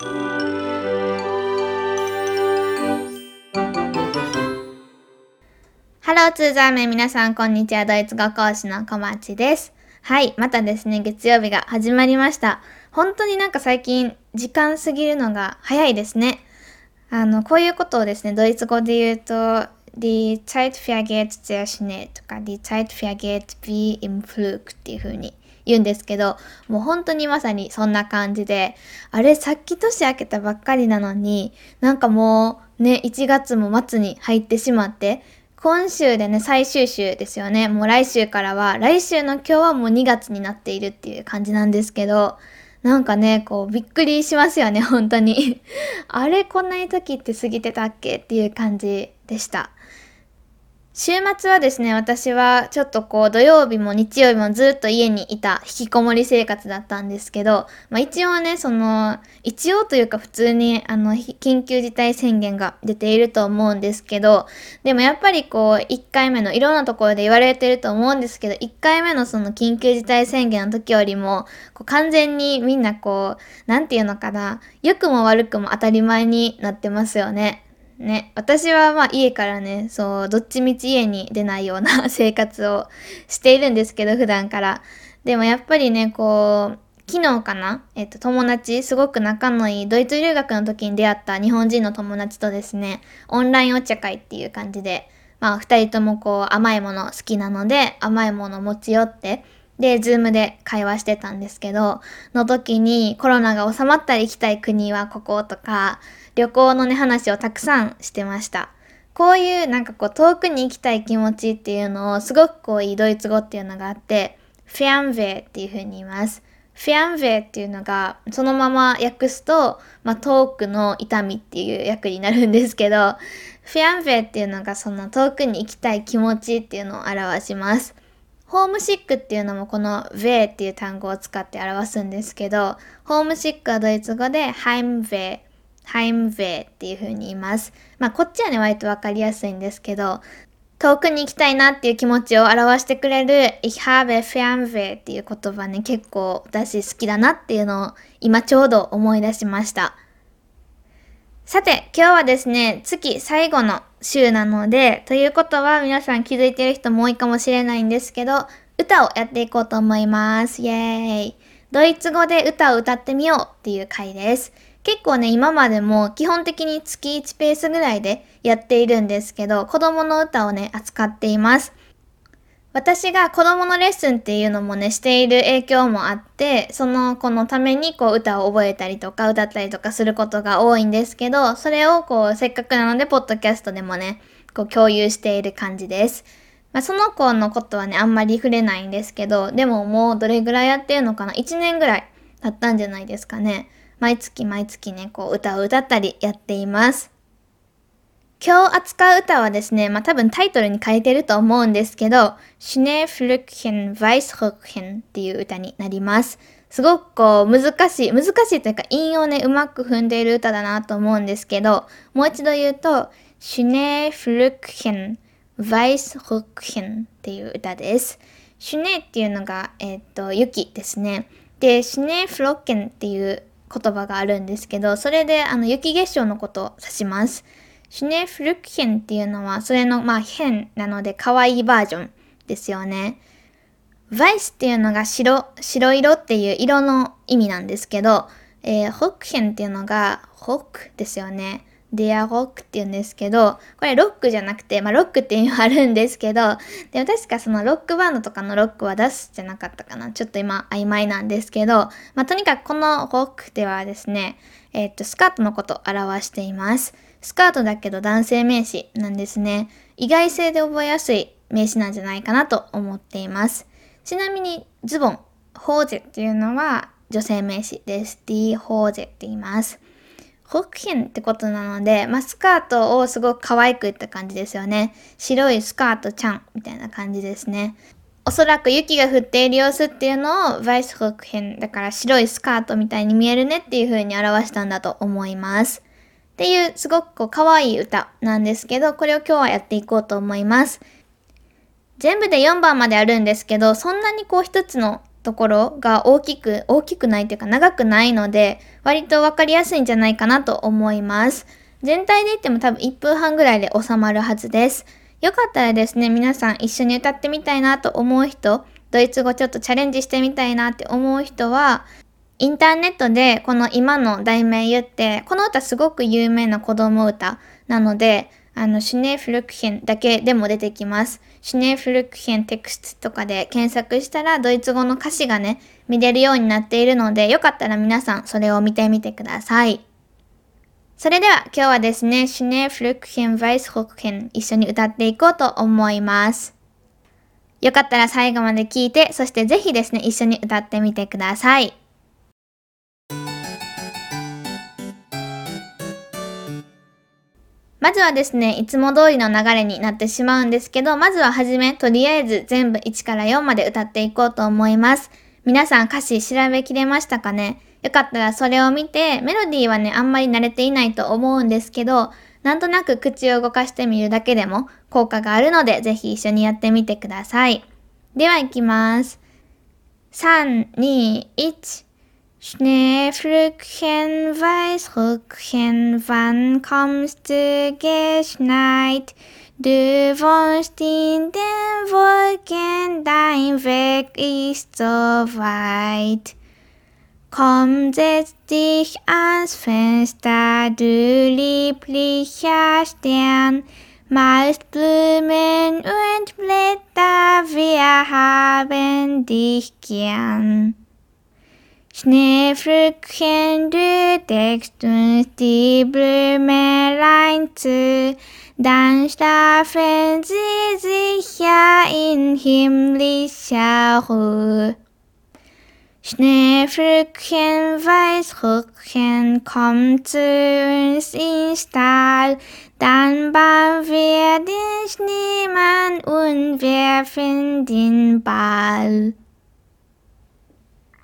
ハローツーザーメン皆さんこんにちは。ドイツ語講師の小町です。はいまたですね月曜日が始まりました。本当になんか最近時間過ぎるのが早いですね。あのこういうことをですねドイツ語で言うと Die Zeit vergeht sehr schnell とか Die Zeit vergeht wie im Flug っていう風に言うんですけど、もう本当にまさにそんな感じで、あれさっき年明けたばっかりなのに、なんかもうね、1月も末に入ってしまって、今週でね、最終週ですよね。もう来週からは、来週の今日はもう2月になっているっていう感じなんですけど、なんかね、こう、びっくりしますよね、本当に。あれ、こんなに時って過ぎてたっけっていう感じでした。週末はですね、私はちょっとこう土曜日も日曜日もずっと家にいた引きこもり生活だったんですけど、まあ一応ね、その、一応というか普通にあの、緊急事態宣言が出ていると思うんですけど、でもやっぱりこう、1回目のいろんなところで言われてると思うんですけど、1回目のその緊急事態宣言の時よりも、こう完全にみんなこう、なんていうのかな、良くも悪くも当たり前になってますよね。ね、私はまあ家からね、そう、どっちみち家に出ないような 生活をしているんですけど、普段から。でもやっぱりね、こう、昨日かなえっと、友達、すごく仲のいい、ドイツ留学の時に出会った日本人の友達とですね、オンラインお茶会っていう感じで、まあ、二人ともこう、甘いもの好きなので、甘いもの持ち寄って、で、ズームで会話してたんですけど、の時にコロナが収まったら行きたい国はこことか、旅行のね、話をたくさんしてました。こういうなんかこう遠くに行きたい気持ちっていうのをすごくこういいドイツ語っていうのがあって、フェアンヴェっていう風に言います。フェアンヴェっていうのがそのまま訳すと、まあ、遠くの痛みっていう訳になるんですけど、フェアンヴェっていうのがその遠くに行きたい気持ちっていうのを表します。ホームシックっていうのもこのヴェっていう単語を使って表すんですけど、ホームシックはドイツ語でハイムヴェハイムヴェっていう風に言います。まあこっちはね割とわかりやすいんですけど、遠くに行きたいなっていう気持ちを表してくれる Ich habe Fernweh っていう言葉ね結構私好きだなっていうのを今ちょうど思い出しました。さて、今日はですね、月最後の週なので、ということは皆さん気づいてる人も多いかもしれないんですけど、歌をやっていこうと思います。イェーイ。ドイツ語で歌を歌ってみようっていう回です。結構ね、今までも基本的に月1ペースぐらいでやっているんですけど、子供の歌をね、扱っています。私が子供のレッスンっていうのもね、している影響もあって、その子のためにこう歌を覚えたりとか歌ったりとかすることが多いんですけど、それをこうせっかくなので、ポッドキャストでもね、こう共有している感じです。まあ、その子のことはね、あんまり触れないんですけど、でももうどれぐらいやってるのかな ?1 年ぐらい経ったんじゃないですかね。毎月毎月ね、こう歌を歌ったりやっています。今日扱う歌はですね、まあ多分タイトルに書いてると思うんですけど、シュネフルクヘン、ヴァイスホクヘンっていう歌になります。すごくこう難しい、難しいというか韻をね、うまく踏んでいる歌だなと思うんですけど、もう一度言うと、シュネーフルクヘン、ヴァイスホクヘンっていう歌です。シュネっていうのが、えっ、と、雪ですね。で、シュネーフロッケンっていう言葉があるんですけど、それであの雪結晶のことを指します。シュネフルクヘンっていうのは、それのまあ変なので可愛いバージョンですよね。ヴァイスっていうのが白、白色っていう色の意味なんですけど、えー、ホックヘンっていうのがホックですよね。デアロックって言うんですけど、これロックじゃなくて、まあロックっていうのはあるんですけど、でも確かそのロックバンドとかのロックは出すじゃなかったかな。ちょっと今曖昧なんですけど、まあとにかくこのロックではですね、えー、っと、スカートのことを表しています。スカートだけど男性名詞なんですね。意外性で覚えやすい名詞なんじゃないかなと思っています。ちなみにズボン、ホーゼっていうのは女性名詞です。ディーホーゼって言います。ホッケンってことなので、まあ、スカートをすごく可愛くった感じですよね。白いスカートちゃんみたいな感じですね。おそらく雪が降っている様子っていうのを、ヴァイスホックヘン、だから白いスカートみたいに見えるねっていう風に表したんだと思います。っていうすごくこう可愛い歌なんですけど、これを今日はやっていこうと思います。全部で4番まであるんですけど、そんなにこう一つのところが大きく、大きくないというか長くないので、割とわかりやすいんじゃないかなと思います。全体で言っても多分1分半ぐらいで収まるはずです。よかったらですね、皆さん一緒に歌ってみたいなと思う人、ドイツ語ちょっとチャレンジしてみたいなって思う人は、インターネットでこの今の題名言って、この歌すごく有名な子供歌なので、あの、シュネフルクヘンだけでも出てきます。シュネフルクヘンテクストとかで検索したらドイツ語の歌詞がね、見れるようになっているので、よかったら皆さんそれを見てみてください。それでは今日はですね、シュネフルクヘン、ヴァイスホクヘン一緒に歌っていこうと思います。よかったら最後まで聞いて、そしてぜひですね、一緒に歌ってみてください。まずはですね、いつも通りの流れになってしまうんですけど、まずははじめ、とりあえず全部1から4まで歌っていこうと思います。皆さん歌詞調べきれましたかね？よかったらそれを見て、メロディーはね、あんまり慣れていないと思うんですけど、なんとなく口を動かしてみるだけでも効果があるので、ぜひ一緒にやってみてください。では行きます。3、2、1。Schneeflöckchen, Weißröckchen, wann kommst du geschneit? Du wohnst in den Wolken, dein Weg ist so weit. Komm, setz dich ans Fenster, du lieblicher Stern, malst Blumen und Blätter, wir haben dich gern. Schneeflöckchen, du deckst uns die Blümelein zu, dann schlafen sie sicher in himmlischer Ruhe. Schneeflöckchen, Weißröckchen, komm zu uns in Stall, dann bauen wir den Schneemann und werfen den Ball.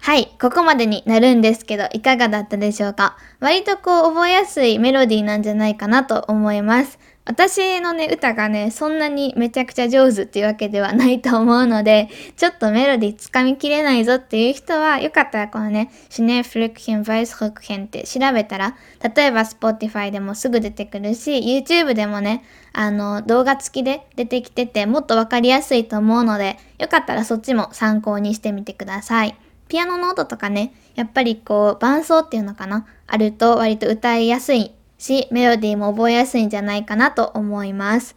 はい、ここまでになるんですけど、いかがだったでしょうか？割とこう覚えやすいメロディーなんじゃないかなと思います。私のね、歌がね、そんなにめちゃくちゃ上手っていうわけではないと思うので、ちょっとメロディーつかみきれないぞっていう人は、よかったらこのね、シネフルクヘン、バイスフルクヘンって調べたら、例えば Spotify でもすぐ出てくるし、YouTube でもね、あの、動画付きで出てきてて、もっとわかりやすいと思うので、よかったらそっちも参考にしてみてください。ピアノの音とかね、やっぱりこう伴奏っていうのかな、あると割と歌いやすいし、メロディーも覚えやすいんじゃないかなと思います。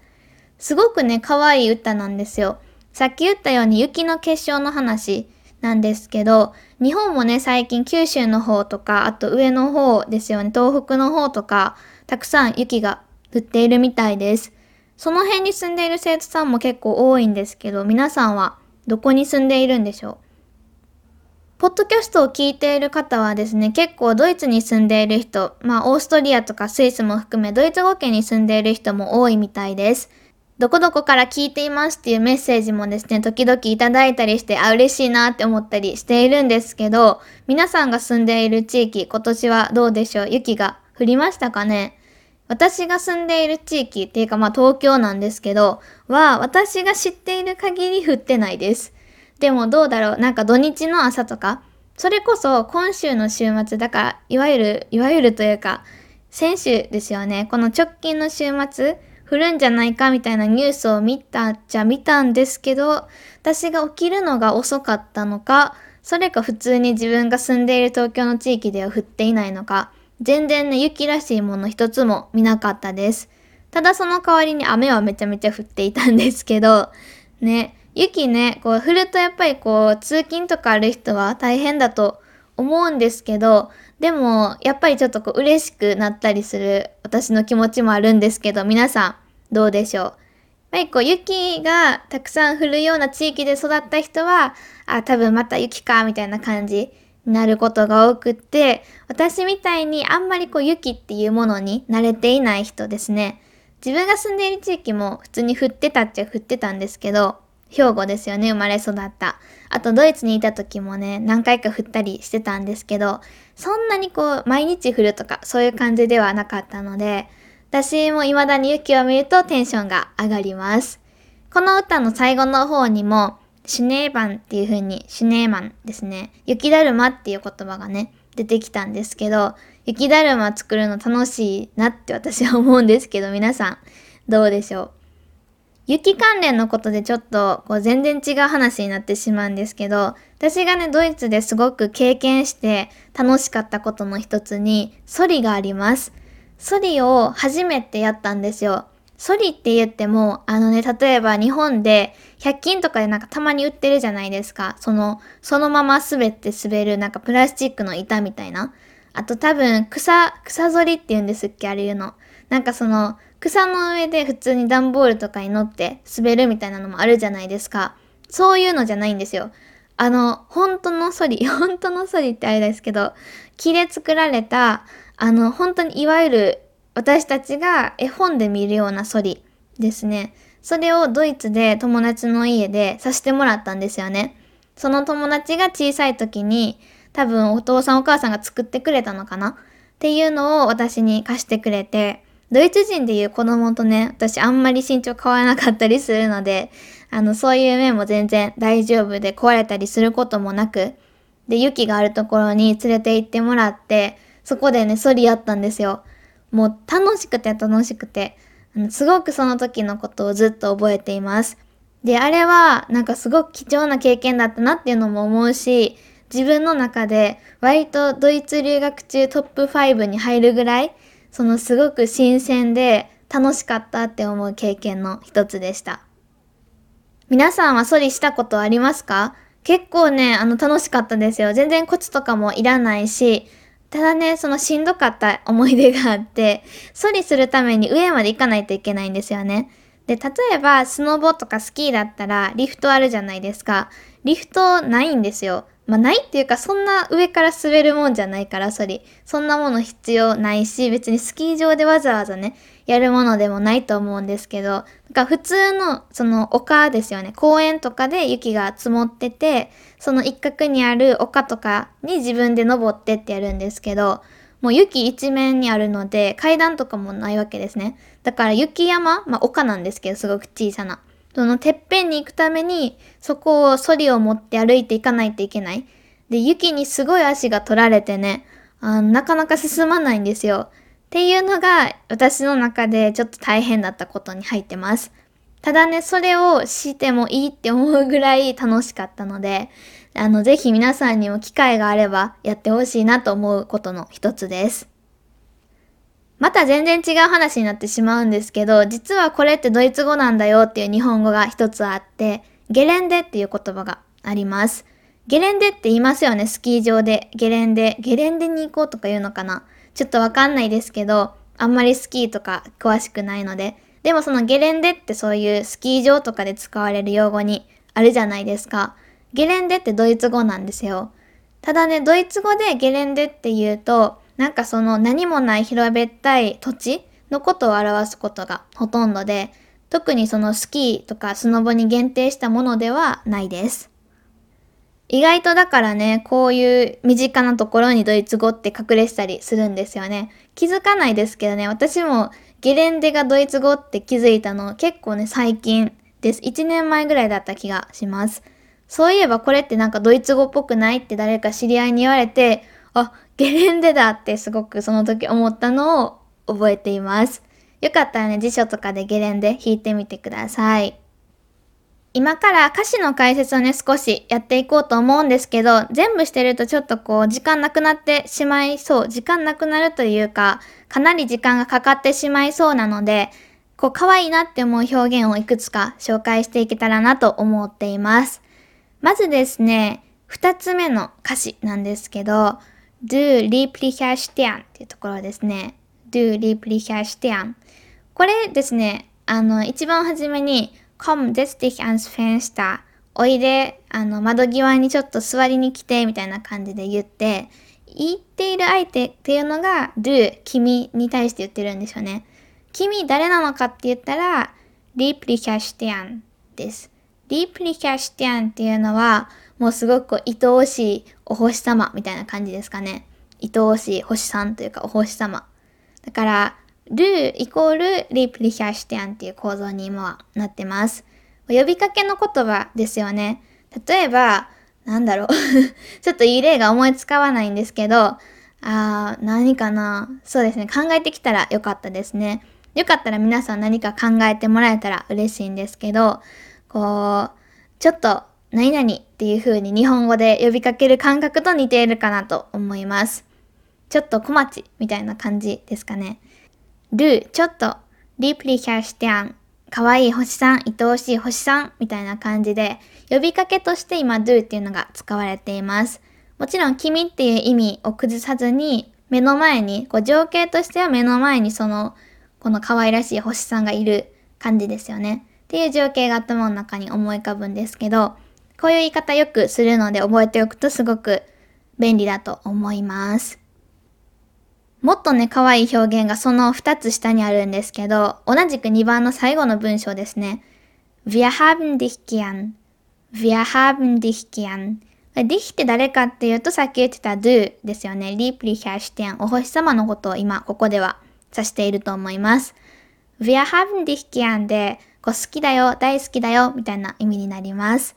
すごくね、可愛い歌なんですよ。さっき言ったように雪の結晶の話なんですけど、日本もね、最近九州の方とか、あと上の方ですよね、東北の方とか、たくさん雪が降っているみたいです。その辺に住んでいる生徒さんも結構多いんですけど、皆さんはどこに住んでいるんでしょう？ポッドキャストを聞いている方はですね、結構ドイツに住んでいる人、まあオーストリアとかスイスも含めドイツ語圏に住んでいる人も多いみたいです。どこどこから聞いていますっていうメッセージもですね、時々いただいたりして、あ、嬉しいなって思ったりしているんですけど、皆さんが住んでいる地域、今年はどうでしょう？雪が降りましたかね？私が住んでいる地域っていうかまあ東京なんですけど、は私が知っている限り降ってないです。でもどうだろう？なんか土日の朝とか、それこそ今週の週末、だから、いわゆる、いわゆるというか、先週ですよね。この直近の週末、降るんじゃないかみたいなニュースを見たっちゃ見たんですけど、私が起きるのが遅かったのか、それか普通に自分が住んでいる東京の地域では降っていないのか、全然ね、雪らしいもの一つも見なかったです。ただその代わりに雨はめちゃめちゃ降っていたんですけど、ね、雪ね、こう降るとやっぱりこう通勤とかある人は大変だと思うんですけど、でもやっぱりちょっとこう嬉しくなったりする私の気持ちもあるんですけど、皆さんどうでしょう？やっぱりこう雪がたくさん降るような地域で育った人は、あ、多分また雪か、みたいな感じになることが多くって、私みたいにあんまりこう雪っていうものに慣れていない人ですね。自分が住んでいる地域も普通に降ってたっちゃ降ってたんですけど、兵庫ですよね、生まれ育った。あとドイツにいた時もね、何回か降ったりしてたんですけど、そんなにこう、毎日降るとか、そういう感じではなかったので、私も未だに雪を見るとテンションが上がります。この歌の最後の方にも、シュネーバンっていう風に、シュネーマンですね。雪だるまっていう言葉がね、出てきたんですけど、雪だるま作るの楽しいなって私は思うんですけど、皆さん、どうでしょう？雪関連のことでちょっとこう全然違う話になってしまうんですけど、私がね、ドイツですごく経験して楽しかったことの一つに、ソリがあります。ソリを初めてやったんですよ。ソリって言っても、あのね、例えば日本で100均とかでなんかたまに売ってるじゃないですか。その、そのまま滑って滑るなんかプラスチックの板みたいな。あと多分草、草反りって言うんですっけあれ言うの。なんかその、草の上で普通に段ボールとかに乗って滑るみたいなのもあるじゃないですか。そういうのじゃないんですよ。あの、本当のソリ、本当のソリってあれですけど、木で作られた、あの、本当にいわゆる私たちが絵本で見るようなソリですね。それをドイツで友達の家でさせてもらったんですよね。その友達が小さい時に多分お父さんお母さんが作ってくれたのかな？っていうのを私に貸してくれて、ドイツ人でいう子供とね、私あんまり身長変わらなかったりするので、あの、そういう面も全然大丈夫で壊れたりすることもなく、で、雪があるところに連れて行ってもらって、そこでね、ソリやったんですよ。もう楽しくて楽しくて、あのすごくその時のことをずっと覚えています。で、あれはなんかすごく貴重な経験だったなっていうのも思うし、自分の中で割とドイツ留学中トップ5に入るぐらいそのすごく新鮮で楽しかったって思う経験の一つでした。皆さんはソリしたことありますか？結構ね、あの楽しかったですよ。全然コツとかもいらないし、ただね、そのしんどかった思い出があって、ソリするために上まで行かないといけないんですよね。で、例えばスノボとかスキーだったらリフトあるじゃないですか。リフトないんですよ。まあ、ないっていうか、そんな上から滑るもんじゃないから、そり。そんなもの必要ないし、別にスキー場でわざわざね、やるものでもないと思うんですけど、なんか普通の、その丘ですよね。公園とかで雪が積もってて、その一角にある丘とかに自分で登ってってやるんですけど、もう雪一面にあるので、階段とかもないわけですね。だから雪山、まあ丘なんですけど、すごく小さな。そのてっぺんに行くために、そこをソリを持って歩いていかないといけない。で、雪にすごい足が取られてね、あなかなか進まないんですよ。っていうのが私の中でちょっと大変だったことに入ってます。ただね、それをしてもいいって思うぐらい楽しかったので、あの、ぜひ皆さんにも機会があればやってほしいなと思うことの一つです。また全然違う話になってしまうんですけど、実はこれってドイツ語なんだよっていう日本語が一つあって、ゲレンデっていう言葉があります。ゲレンデって言いますよね、スキー場で。ゲレンデ。ゲレンデに行こうとか言うのかなちょっとわかんないですけど、あんまりスキーとか詳しくないので。でもそのゲレンデってそういうスキー場とかで使われる用語にあるじゃないですか。ゲレンデってドイツ語なんですよ。ただね、ドイツ語でゲレンデって言うと、なんかその何もない平べったい土地のことを表すことがほとんどで、特にそのスキーとかスノボに限定したものではないです。意外とだからね、こういう身近なところにドイツ語って隠れてたりするんですよね。気づかないですけどね、私もゲレンデがドイツ語って気づいたの結構ね、最近です。1年前ぐらいだった気がします。そういえばこれってなんかドイツ語っぽくないって誰か知り合いに言われて、あ、ゲレンデだってすごくその時思ったのを覚えています。よかったらね、辞書とかでゲレンデ弾いてみてください。今から歌詞の解説をね、少しやっていこうと思うんですけど、全部してるとちょっとこう、時間なくなってしまいそう。時間なくなるというか、かなり時間がかかってしまいそうなので、こう、可愛いなって思う表現をいくつか紹介していけたらなと思っています。まずですね、二つ目の歌詞なんですけど、du lieblicher Stern っていうところですね。du lieblicher Stern。これですね、あの、一番初めに、komm, setz dich ans Fenster. おいで、あの、窓際にちょっと座りに来て、みたいな感じで言って、言っている相手っていうのが、du、君に対して言ってるんですよね。君誰なのかって言ったら、lieblicher Stern です。Lieblicher Stern っていうのは、もうすごく愛おしいお星様みたいな感じですかね。愛おしい星さんというかお星様。だから、ルーイコールリプリヒャシティアンっていう構造に今はなってます。呼びかけの言葉ですよね。例えば、なんだろう ちょっといい例が思いつかわないんですけど、あー、何かなそうですね。考えてきたらよかったですね。よかったら皆さん何か考えてもらえたら嬉しいんですけど、こう、ちょっと何々っていう風に日本語で呼びかける感覚と似ているかなと思います。ちょっと小町みたいな感じですかね。ルーちょっと、リプリヒャシティアン、かわいい星さん、愛おしい星さんみたいな感じで、呼びかけとして今 do っていうのが使われています。もちろん君っていう意味を崩さずに、目の前に、こう情景としては目の前にその、この可愛らしい星さんがいる感じですよね。っていう情景が頭の中に思い浮かぶんですけど、こういう言い方よくするので覚えておくとすごく便利だと思います。もっとね、可愛い表現がその2つ下にあるんですけど、同じく2番の最後の文章ですね。Wir haben dich gern. Wir haben dich gern. dich って誰かっていうとさっき言ってた do ですよね。lieblicher Stern。お星様のことを今ここでは指していると思います。Wir haben dich gern で、こう好きだよ、大好きだよ、みたいな意味になります。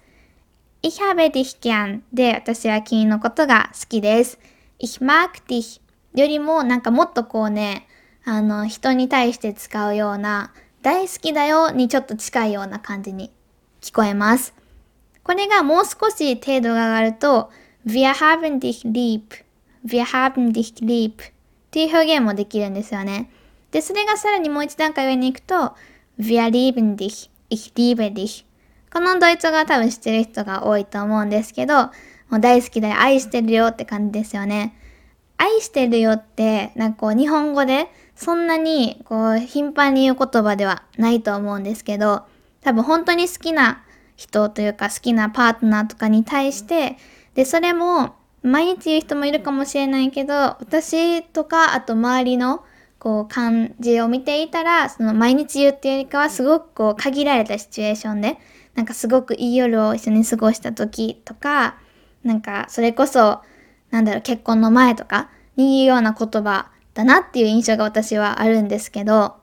Ich habe dich gern で私は君のことが好きです。Ich mag dich よりもなんかもっとこうね、あの人に対して使うような大好きだよにちょっと近いような感じに聞こえます。これがもう少し程度が上がると Wir haben dich lieb Wir haben dich lieb っていう表現もできるんですよね。で、それがさらにもう一段階上に行くと Wir lieben dich Ich liebe dich このドイツ語は多分知ってる人が多いと思うんですけど、もう大好きだよ、愛してるよって感じですよね。愛してるよって、なんかこう日本語でそんなにこう頻繁に言う言葉ではないと思うんですけど、多分本当に好きな人というか好きなパートナーとかに対して、で、それも毎日言う人もいるかもしれないけど、私とかあと周りのこう感じを見ていたら、その毎日言うっていうよりかはすごくこう限られたシチュエーションでなんかすごくいい夜を一緒に過ごした時とか、なんかそれこそ、なんだろう、結婚の前とかに言うような言葉だなっていう印象が私はあるんですけど、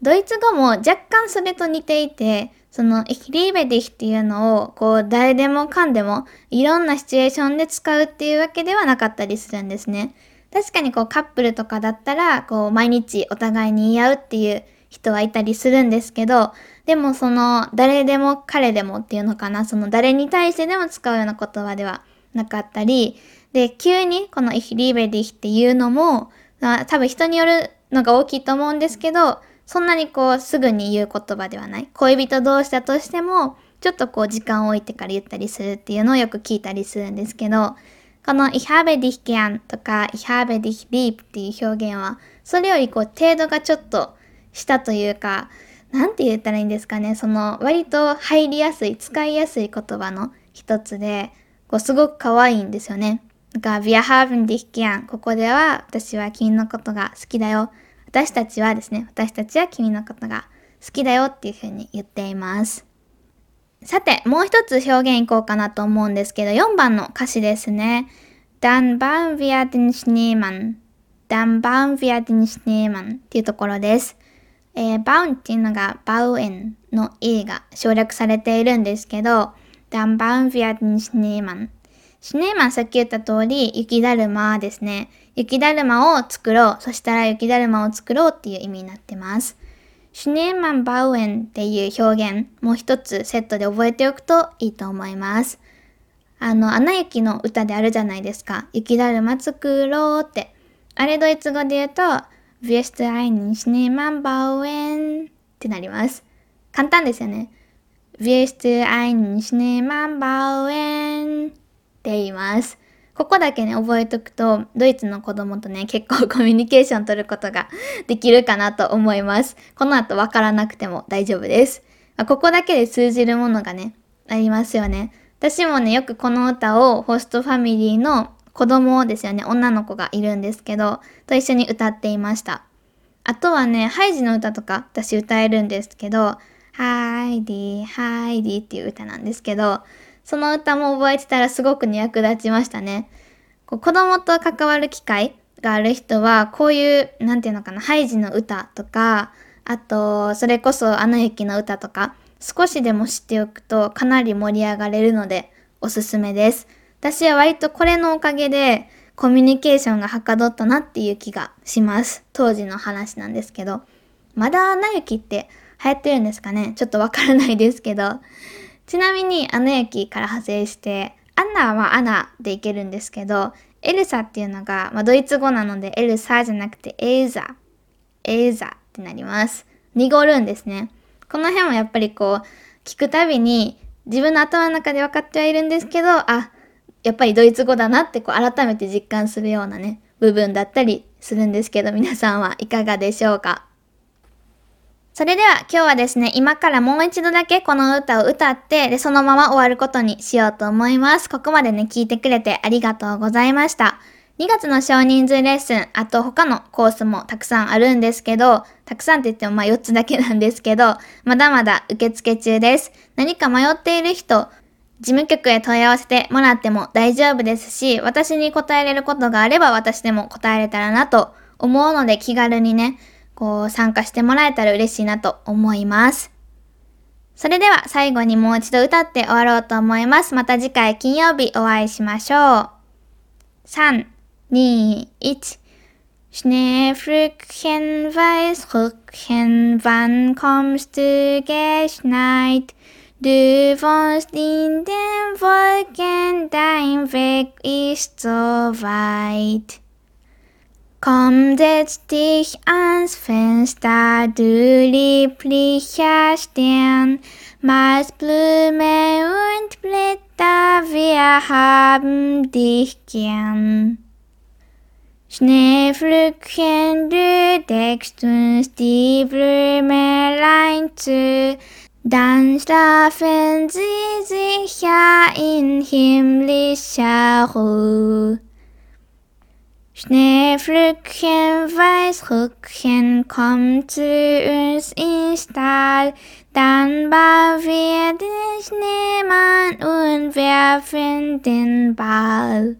ドイツ語も若干それと似ていて、その、ヒリーベディヒっていうのを、こう、誰でもかんでも、いろんなシチュエーションで使うっていうわけではなかったりするんですね。確かにこう、カップルとかだったら、こう、毎日お互いに言い合うっていう人はいたりするんですけど、でもその誰でも彼でもっていうのかな、その誰に対してでも使うような言葉ではなかったり、で、急にこのイヒリーベディっていうのもあ、多分人によるのが大きいと思うんですけど、そんなにこうすぐに言う言葉ではない。恋人同士だとしても、ちょっとこう時間を置いてから言ったりするっていうのをよく聞いたりするんですけど、この Ich habe dich gern とか Ich habe dich lieb っていう表現は、それよりこう程度がちょっとしたというか、なんて言ったらいいんですかね、その割と入りやすい、使いやすい言葉の一つで、こうすごく可愛いんですよね。だから、Wir haben dich gern。ここでは、私は君のことが好きだよ。私たちはですね、私たちは君のことが好きだよっていうふうに言っています。さて、もう一つ表現いこうかなと思うんですけど、4番の歌詞ですね。Dann bauen wir den Schneemann. Dann bauen wir den Schneemann っていうところです。えー、バウンっていうのがバウエンの A が省略されているんですけど、dann bauen wir den Schneemann。シネーマンさっき言った通り、雪だるまですね。雪だるまを作ろう。そしたら雪だるまを作ろうっていう意味になってます。シュネーマンバウエンっていう表現、もう一つセットで覚えておくといいと思います。あの、アナ雪の歌であるじゃないですか。雪だるま作ろうって。あれドイツ語で言うと、wirst du einen Schneemann bauen? ってなります。簡単ですよね。wirst du einen Schneemann bauen? って言います。ここだけね、覚えとくと、ドイツの子供とね、結構 コミュニケーション取ることが できるかなと思います。この後わからなくても大丈夫です。ここだけで通じるものがね、ありますよね。私もね、よくこの歌をホストファミリーの子供ですよね、女の子がいるんですけど、と一緒に歌っていました。あとはね、ハイジの歌とか私歌えるんですけど、ハイディ、ハイディっていう歌なんですけど、その歌も覚えてたらすごくに役立ちましたね。こう子供と関わる機会がある人は、こういう、なんていうのかな、ハイジの歌とか、あと、それこそアナ雪の歌とか、少しでも知っておくとかなり盛り上がれるのでおすすめです。私は割とこれのおかげでコミュニケーションがはかどったなっていう気がします。当時の話なんですけど。まだアナ雪って流行ってるんですかね？ちょっとわからないですけど。ちなみにアナ雪から派生して、アンナはアナでいけるんですけど、エルサっていうのが、まあ、ドイツ語なのでエルサじゃなくてエルザ、エルザってなります。濁るんですね。この辺もやっぱりこう、聞くたびに自分の頭の中で分かってはいるんですけど、あ、やっぱりドイツ語だなってこう改めて実感するようなね、部分だったりするんですけど、皆さんはいかがでしょうか？それでは今日はですね、今からもう一度だけこの歌を歌って、で、そのまま終わることにしようと思います。ここまでね、聞いてくれてありがとうございました。2月の少人数レッスン、あと他のコースもたくさんあるんですけど、たくさんって言ってもまあ4つだけなんですけど、まだまだ受付中です。何か迷っている人、事務局へ問い合わせてもらっても大丈夫ですし、私に答えれることがあれば私でも答えれたらなと思うので気軽にね、こう参加してもらえたら嬉しいなと思います。それでは最後にもう一度歌って終わろうと思います。また次回金曜日お会いしましょう。3、2、1 Schneeflöckchen, Weißrückchen, wann kommst du geschneit? Du wohnst in den Wolken, dein Weg ist so weit. Komm, setz dich ans Fenster, du lieblicher Stern, malst Blume und Blätter, wir haben dich gern. Schneeflöckchen, du deckst uns die Blümelein zu, dann schlafen sie sicher in himmlischer Ruhe. Schneeflöckchen, Weißrückchen, komm zu uns in Stall, dann bauen wir den Schneemann und werfen den Ball.